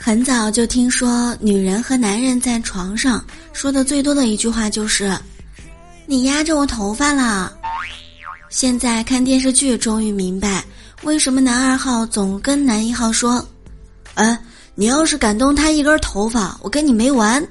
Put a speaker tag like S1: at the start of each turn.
S1: 很早就听说，女人和男人在床上说的最多的一句话就是：“你压着我头发了。”现在看电视剧，终于明白为什么男二号总跟男一号说：“哎，你要是敢动他一根头发，我跟你没完。”